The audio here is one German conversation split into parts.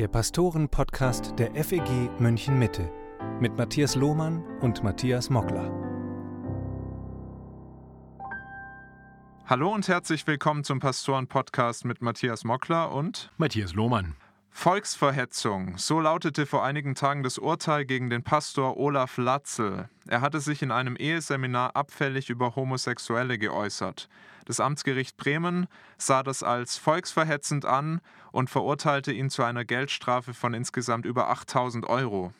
der Pastoren-Podcast der FEG München Mitte mit Matthias Lohmann und Matthias Mockler. Hallo und herzlich willkommen zum Pastoren-Podcast mit Matthias Mockler und Matthias Lohmann. Volksverhetzung. So lautete vor einigen Tagen das Urteil gegen den Pastor Olaf Latzel. Er hatte sich in einem Eheseminar abfällig über Homosexuelle geäußert. Das Amtsgericht Bremen sah das als volksverhetzend an und verurteilte ihn zu einer Geldstrafe von insgesamt über 8000 Euro.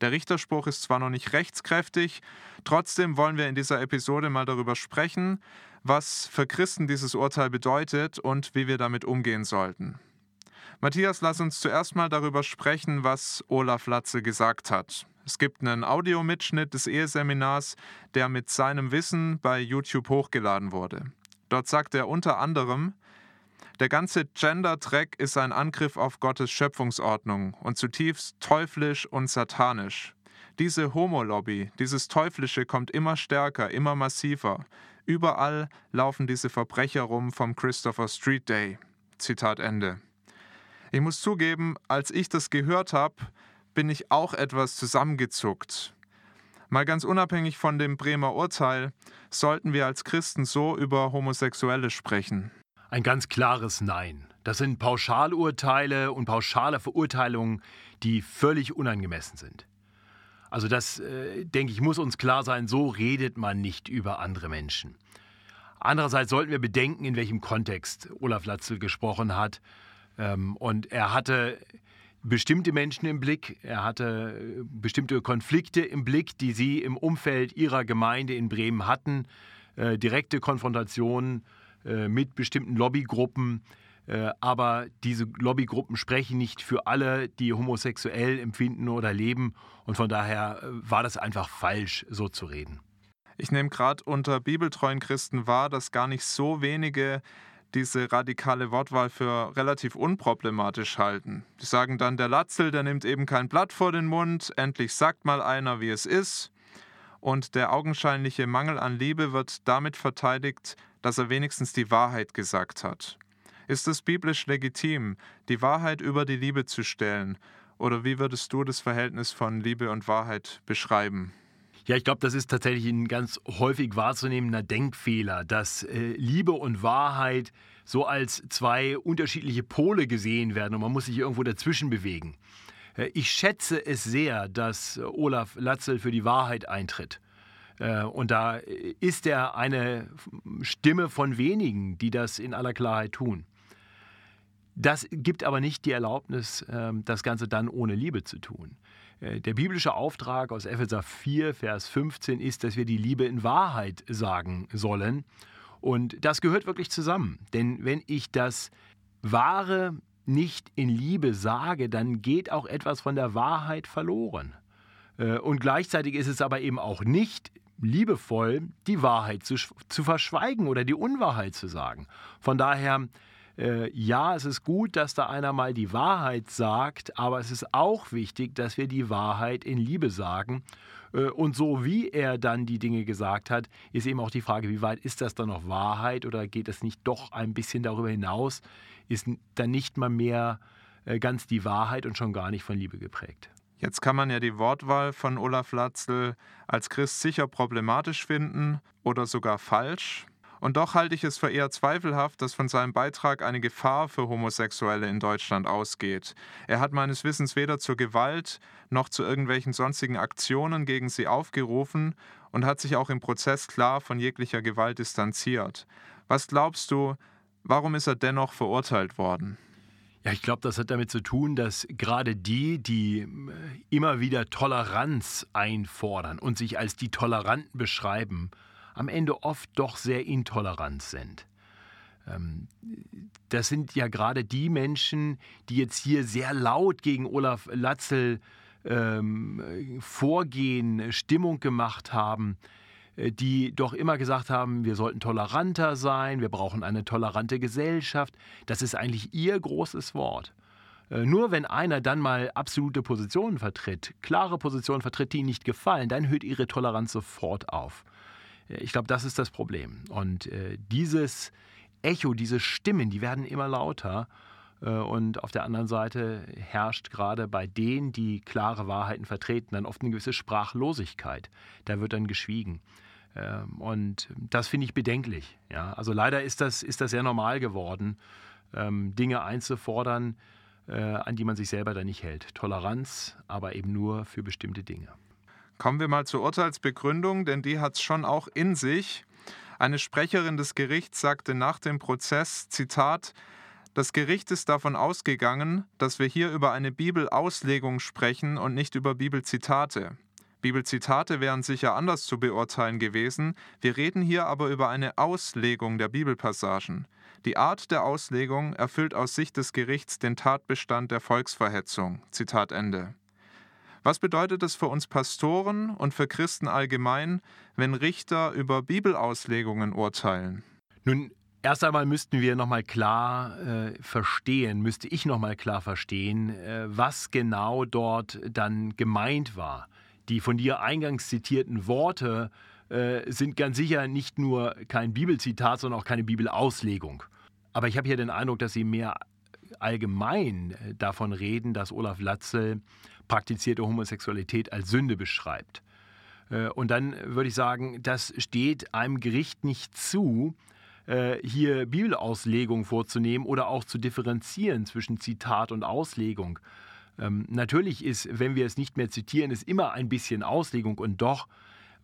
Der Richterspruch ist zwar noch nicht rechtskräftig, trotzdem wollen wir in dieser Episode mal darüber sprechen, was für Christen dieses Urteil bedeutet und wie wir damit umgehen sollten. Matthias, lass uns zuerst mal darüber sprechen, was Olaf Latze gesagt hat. Es gibt einen Audiomitschnitt des Eheseminars, der mit seinem Wissen bei YouTube hochgeladen wurde. Dort sagt er unter anderem, der ganze Gender-Track ist ein Angriff auf Gottes Schöpfungsordnung und zutiefst teuflisch und satanisch. Diese Homo-Lobby, dieses Teuflische kommt immer stärker, immer massiver. Überall laufen diese Verbrecher rum vom Christopher Street Day. Zitat Ende. Ich muss zugeben, als ich das gehört habe, bin ich auch etwas zusammengezuckt. Mal ganz unabhängig von dem Bremer Urteil, sollten wir als Christen so über Homosexuelle sprechen? Ein ganz klares Nein. Das sind Pauschalurteile und pauschale Verurteilungen, die völlig unangemessen sind. Also das, äh, denke ich, muss uns klar sein, so redet man nicht über andere Menschen. Andererseits sollten wir bedenken, in welchem Kontext Olaf Latzel gesprochen hat ähm, und er hatte bestimmte Menschen im Blick, er hatte äh, bestimmte Konflikte im Blick, die sie im Umfeld ihrer Gemeinde in Bremen hatten, äh, direkte Konfrontationen äh, mit bestimmten Lobbygruppen. aber diese Lobbygruppen sprechen nicht für alle, die homosexuell empfinden oder leben. Und von daher war das einfach falsch, so zu reden. Ich nehme gerade unter bibeltreuen Christen wahr, dass gar nicht so wenige diese radikale Wortwahl für relativ unproblematisch halten. Die sagen dann, der Latzel, der nimmt eben kein Blatt vor den Mund, endlich sagt mal einer, wie es ist. Und der augenscheinliche Mangel an Liebe wird damit verteidigt, dass er wenigstens die Wahrheit gesagt hat. Ist es biblisch legitim, die Wahrheit über die Liebe zu stellen? Oder wie würdest du das Verhältnis von Liebe und Wahrheit beschreiben? Ja, ich glaube, das ist tatsächlich ein ganz häufig wahrzunehmender Denkfehler, dass äh, Liebe und Wahrheit so als zwei unterschiedliche Pole gesehen werden und man muss sich irgendwo dazwischen bewegen. Äh, ich schätze es sehr, dass Olaf Latzel für die Wahrheit eintritt. Äh, und da ist er eine Stimme von wenigen, die das in aller Klarheit tun. Das gibt aber nicht die Erlaubnis, ähm, das Ganze dann ohne Liebe zu tun. Äh, der biblische Auftrag aus Epheser 4, Vers 15 ist, dass wir die Liebe in Wahrheit sagen sollen. Und das gehört wirklich zusammen. Denn wenn ich das Wahre nicht in Liebe sage, dann geht auch etwas von der Wahrheit verloren. Äh, und gleichzeitig ist es aber eben auch nicht liebevoll, die Wahrheit zu, zu verschweigen oder die Unwahrheit zu sagen. Von daher äh, ja, es ist gut, dass da einer mal die Wahrheit sagt, aber es ist auch wichtig, dass wir die Wahrheit in Liebe sagen. Äh, und so wie er dann die Dinge gesagt hat, ist eben auch die Frage, wie weit ist das dann noch Wahrheit oder geht es nicht doch ein bisschen darüber hinaus? Ist dann nicht mal mehr äh, ganz die Wahrheit und schon gar nicht von Liebe geprägt? Jetzt kann man ja die Wortwahl von Olaf Latzel als Christ sicher problematisch finden oder sogar falsch. Und doch halte ich es für eher zweifelhaft, dass von seinem Beitrag eine Gefahr für Homosexuelle in Deutschland ausgeht. Er hat meines Wissens weder zur Gewalt noch zu irgendwelchen sonstigen Aktionen gegen sie aufgerufen und hat sich auch im Prozess klar von jeglicher Gewalt distanziert. Was glaubst du, warum ist er dennoch verurteilt worden? Ja, ich glaube, das hat damit zu tun, dass gerade die, die äh, immer wieder Toleranz einfordern und sich als die Toleranten beschreiben, am Ende oft doch sehr intolerant sind. Ähm, das sind ja gerade die Menschen, die jetzt hier sehr laut gegen Olaf Latzel ähm, vorgehen, Stimmung gemacht haben, äh, die doch immer gesagt haben, wir sollten toleranter sein, wir brauchen eine tolerante Gesellschaft. Das ist eigentlich ihr großes Wort. Äh, nur wenn einer dann mal absolute Positionen vertritt, klare Positionen vertritt, die ihnen nicht gefallen, dann hört ihre Toleranz sofort auf. Ich glaube, das ist das Problem. Und äh, dieses Echo, diese Stimmen, die werden immer lauter. Äh, und auf der anderen Seite herrscht gerade bei denen, die klare Wahrheiten vertreten, dann oft eine gewisse Sprachlosigkeit. Da wird dann geschwiegen. Ähm, und das finde ich bedenklich. Ja? Also leider ist das, ist das sehr normal geworden, ähm, Dinge einzufordern, äh, an die man sich selber dann nicht hält. Toleranz, aber eben nur für bestimmte Dinge. Kommen wir mal zur Urteilsbegründung, denn die hat es schon auch in sich. Eine Sprecherin des Gerichts sagte nach dem Prozess, Zitat, das Gericht ist davon ausgegangen, dass wir hier über eine Bibelauslegung sprechen und nicht über Bibelzitate. Bibelzitate wären sicher anders zu beurteilen gewesen, wir reden hier aber über eine Auslegung der Bibelpassagen. Die Art der Auslegung erfüllt aus Sicht des Gerichts den Tatbestand der Volksverhetzung. Zitat Ende. Was bedeutet es für uns Pastoren und für Christen allgemein, wenn Richter über Bibelauslegungen urteilen? Nun, erst einmal müssten wir nochmal klar äh, verstehen, müsste ich nochmal klar verstehen, äh, was genau dort dann gemeint war. Die von dir eingangs zitierten Worte äh, sind ganz sicher nicht nur kein Bibelzitat, sondern auch keine Bibelauslegung. Aber ich habe hier den Eindruck, dass sie mehr allgemein äh, davon reden, dass Olaf Latzel praktizierte Homosexualität als Sünde beschreibt. Äh, und dann würde ich sagen, das steht einem Gericht nicht zu, hier Bibelauslegung vorzunehmen oder auch zu differenzieren zwischen Zitat und Auslegung. Ähm, natürlich ist, wenn wir es nicht mehr zitieren, es immer ein bisschen Auslegung und doch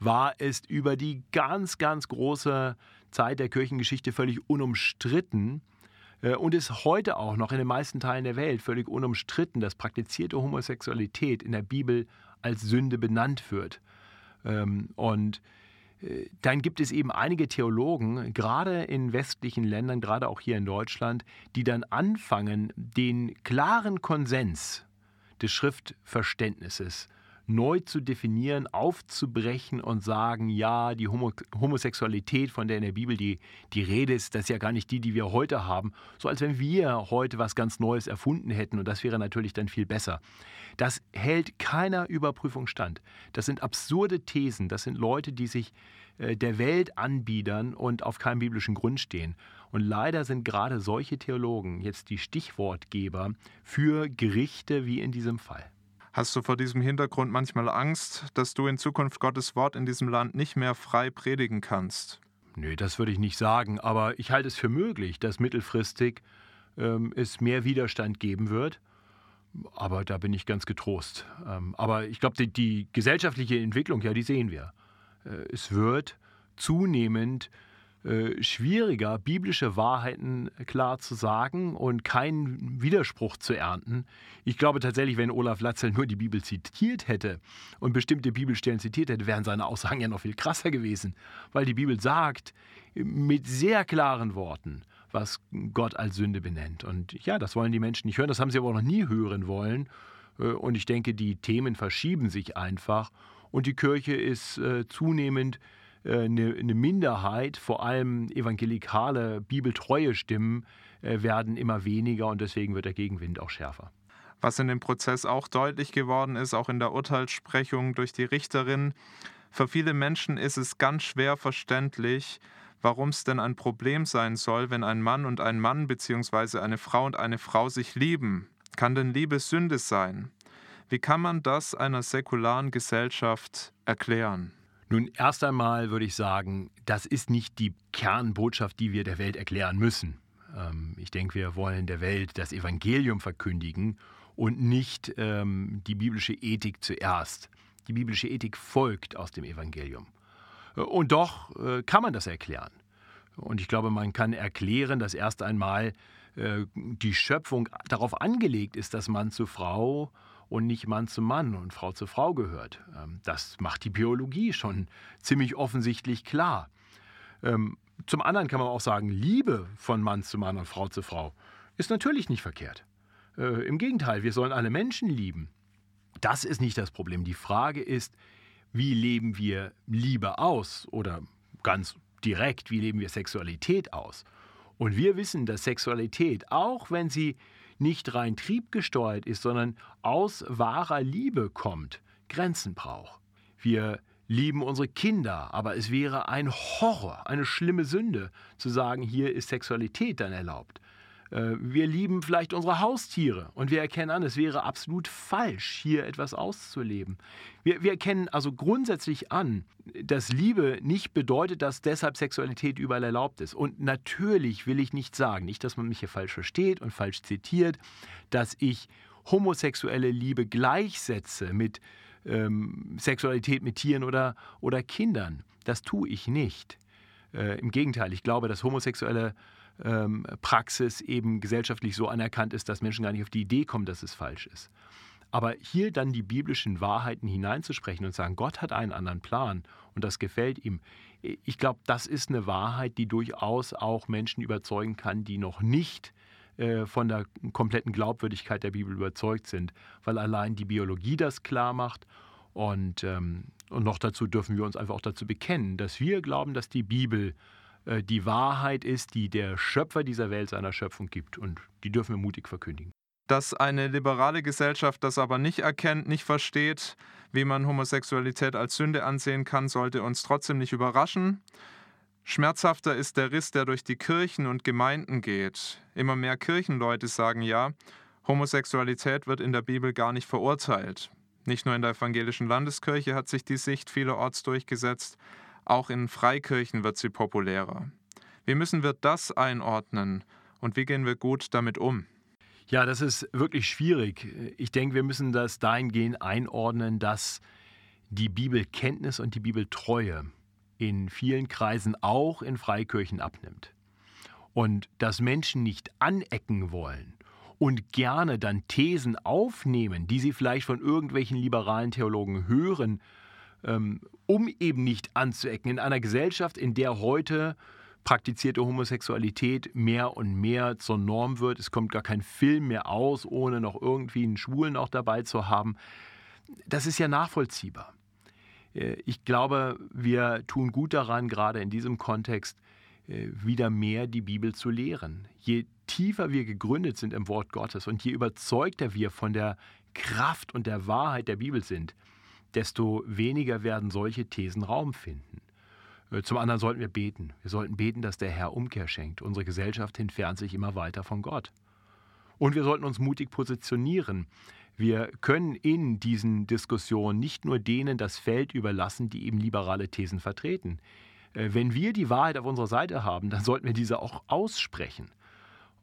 war es über die ganz, ganz große Zeit der Kirchengeschichte völlig unumstritten äh, und ist heute auch noch in den meisten Teilen der Welt völlig unumstritten, dass praktizierte Homosexualität in der Bibel als Sünde benannt wird. Ähm, und äh, dann gibt es eben einige Theologen, gerade in westlichen Ländern, gerade auch hier in Deutschland, die dann anfangen, den klaren Konsens des Schriftverständnisses neu zu definieren, aufzubrechen und sagen, ja, die Homo Homosexualität, von der in der Bibel die, die Rede ist, das ist ja gar nicht die, die wir heute haben. So als wenn wir heute was ganz Neues erfunden hätten und das wäre natürlich dann viel besser. Das hält keiner Überprüfung stand. Das sind absurde Thesen, das sind Leute, die sich äh, der Welt anbiedern und auf keinem biblischen Grund stehen. Und leider sind gerade solche Theologen jetzt die Stichwortgeber für Gerichte wie in diesem Fall. Hast du vor diesem Hintergrund manchmal Angst, dass du in Zukunft Gottes Wort in diesem Land nicht mehr frei predigen kannst? Nö, das würde ich nicht sagen, aber ich halte es für möglich, dass mittelfristig ähm, es mehr Widerstand geben wird. Aber da bin ich ganz getrost. Ähm, aber ich glaube, die, die gesellschaftliche Entwicklung, ja, die sehen wir. Äh, es wird zunehmend äh, schwieriger, biblische Wahrheiten klar zu sagen und keinen Widerspruch zu ernten. Ich glaube tatsächlich, wenn Olaf Latzel nur die Bibel zitiert hätte und bestimmte Bibelstellen zitiert hätte, wären seine Aussagen ja noch viel krasser gewesen, weil die Bibel sagt mit sehr klaren Worten, was Gott als Sünde benennt. Und ja, das wollen die Menschen nicht hören, das haben sie aber auch noch nie hören wollen. Äh, und ich denke, die Themen verschieben sich einfach und die Kirche ist äh, zunehmend eine, eine, Minderheit, vor allem evangelikale, bibeltreue Stimmen äh, werden immer weniger und deswegen wird der Gegenwind auch schärfer. Was in dem Prozess auch deutlich geworden ist, auch in der Urteilssprechung durch die Richterin, für viele Menschen ist es ganz schwer verständlich, warum es denn ein Problem sein soll, wenn ein Mann und ein Mann bzw. eine Frau und eine Frau sich lieben. Kann denn Liebe Sünde sein? Wie kann man das einer säkularen Gesellschaft erklären? Nun, erst einmal würde ich sagen, das ist nicht die Kernbotschaft, die wir der Welt erklären müssen. Ähm, ich denke, wir wollen der Welt das Evangelium verkündigen und nicht ähm, die biblische Ethik zuerst. Die biblische Ethik folgt aus dem Evangelium. Äh, und doch äh, kann man das erklären. Und ich glaube, man kann erklären, dass erst einmal äh, die Schöpfung darauf angelegt ist, dass Mann zu Frau und nicht Mann zu Mann und Frau zu Frau gehört. Ähm, das macht die Biologie schon ziemlich offensichtlich klar. Ähm, zum anderen kann man auch sagen, Liebe von Mann zu Mann und Frau zu Frau ist natürlich nicht verkehrt. Äh, Im Gegenteil, wir sollen alle Menschen lieben. Das ist nicht das Problem. Die Frage ist, wie leben wir Liebe aus oder ganz direkt, wie leben wir Sexualität aus? Und wir wissen, dass Sexualität, auch wenn sie nicht rein triebgesteuert ist, sondern aus wahrer Liebe kommt, Grenzen braucht. Wir lieben unsere Kinder, aber es wäre ein Horror, eine schlimme Sünde, zu sagen, hier ist Sexualität dann erlaubt. Äh, wir lieben vielleicht unsere Haustiere und wir erkennen an, es wäre absolut falsch, hier etwas auszuleben. Wir, wir erkennen also grundsätzlich an, dass Liebe nicht bedeutet, dass deshalb Sexualität überall erlaubt ist. Und natürlich will ich nicht sagen, nicht, dass man mich hier falsch versteht und falsch zitiert, dass ich homosexuelle Liebe gleichsetze mit ähm, Sexualität mit Tieren oder, oder Kindern. Das tue ich nicht. Äh, Im Gegenteil, ich glaube, dass homosexuelle ähm, Praxis eben gesellschaftlich so anerkannt ist, dass Menschen gar nicht auf die Idee kommen, dass es falsch ist. Aber hier dann die biblischen Wahrheiten hineinzusprechen und sagen, Gott hat einen anderen Plan und das gefällt ihm, ich glaube, das ist eine Wahrheit, die durchaus auch Menschen überzeugen kann, die noch nicht äh, von der kompletten Glaubwürdigkeit der Bibel überzeugt sind, weil allein die Biologie das klar macht und, ähm, und noch dazu dürfen wir uns einfach auch dazu bekennen, dass wir glauben, dass die Bibel die Wahrheit ist, die der Schöpfer dieser Welt seiner Schöpfung gibt. Und die dürfen wir mutig verkündigen. Dass eine liberale Gesellschaft das aber nicht erkennt, nicht versteht, wie man Homosexualität als Sünde ansehen kann, sollte uns trotzdem nicht überraschen. Schmerzhafter ist der Riss, der durch die Kirchen und Gemeinden geht. Immer mehr Kirchenleute sagen ja, Homosexualität wird in der Bibel gar nicht verurteilt. Nicht nur in der evangelischen Landeskirche hat sich die Sicht vielerorts durchgesetzt, auch in Freikirchen wird sie populärer. Wie müssen wir das einordnen und wie gehen wir gut damit um? Ja, das ist wirklich schwierig. Ich denke, wir müssen das dahingehend einordnen, dass die Bibelkenntnis und die Bibeltreue in vielen Kreisen auch in Freikirchen abnimmt. Und dass Menschen nicht anecken wollen und gerne dann Thesen aufnehmen, die sie vielleicht von irgendwelchen liberalen Theologen hören, um eben nicht anzuecken. In einer Gesellschaft, in der heute praktizierte Homosexualität mehr und mehr zur Norm wird. Es kommt gar kein Film mehr aus, ohne noch irgendwie einen Schwulen auch dabei zu haben. Das ist ja nachvollziehbar. Äh, ich glaube, wir tun gut daran, gerade in diesem Kontext äh, wieder mehr die Bibel zu lehren. Je tiefer wir gegründet sind im Wort Gottes und je überzeugter wir von der Kraft und der Wahrheit der Bibel sind, desto weniger werden solche Thesen Raum finden. Äh, zum anderen sollten wir beten. Wir sollten beten, dass der Herr Umkehr schenkt. Unsere Gesellschaft entfernt sich immer weiter von Gott. Und wir sollten uns mutig positionieren. Wir können in diesen Diskussionen nicht nur denen das Feld überlassen, die eben liberale Thesen vertreten. Äh, wenn wir die Wahrheit auf unserer Seite haben, dann sollten wir diese auch aussprechen.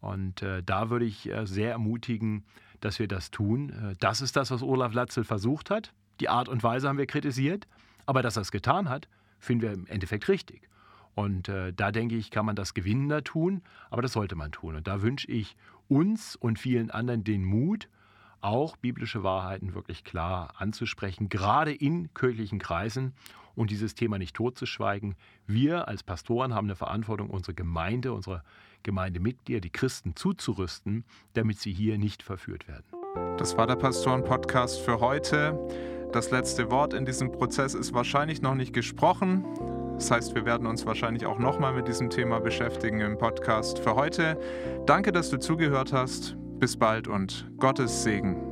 Und äh, da würde ich sehr ermutigen, dass wir das tun. Das ist das, was Olaf Latzel versucht hat. Die Art und Weise haben wir kritisiert, aber dass er es getan hat, finden wir im Endeffekt richtig. Und äh, da denke ich, kann man das gewinnender tun, aber das sollte man tun. Und da wünsche ich uns und vielen anderen den Mut, auch biblische Wahrheiten wirklich klar anzusprechen, gerade in kirchlichen Kreisen und dieses Thema nicht totzuschweigen. Wir als Pastoren haben eine Verantwortung, unsere Gemeinde, unsere Gemeindemitglieder, die Christen zuzurüsten, damit sie hier nicht verführt werden. Das war der Pastoren-Podcast für heute. Das letzte Wort in diesem Prozess ist wahrscheinlich noch nicht gesprochen. Das heißt, wir werden uns wahrscheinlich auch nochmal mit diesem Thema beschäftigen im Podcast für heute. Danke, dass du zugehört hast. Bis bald und Gottes Segen.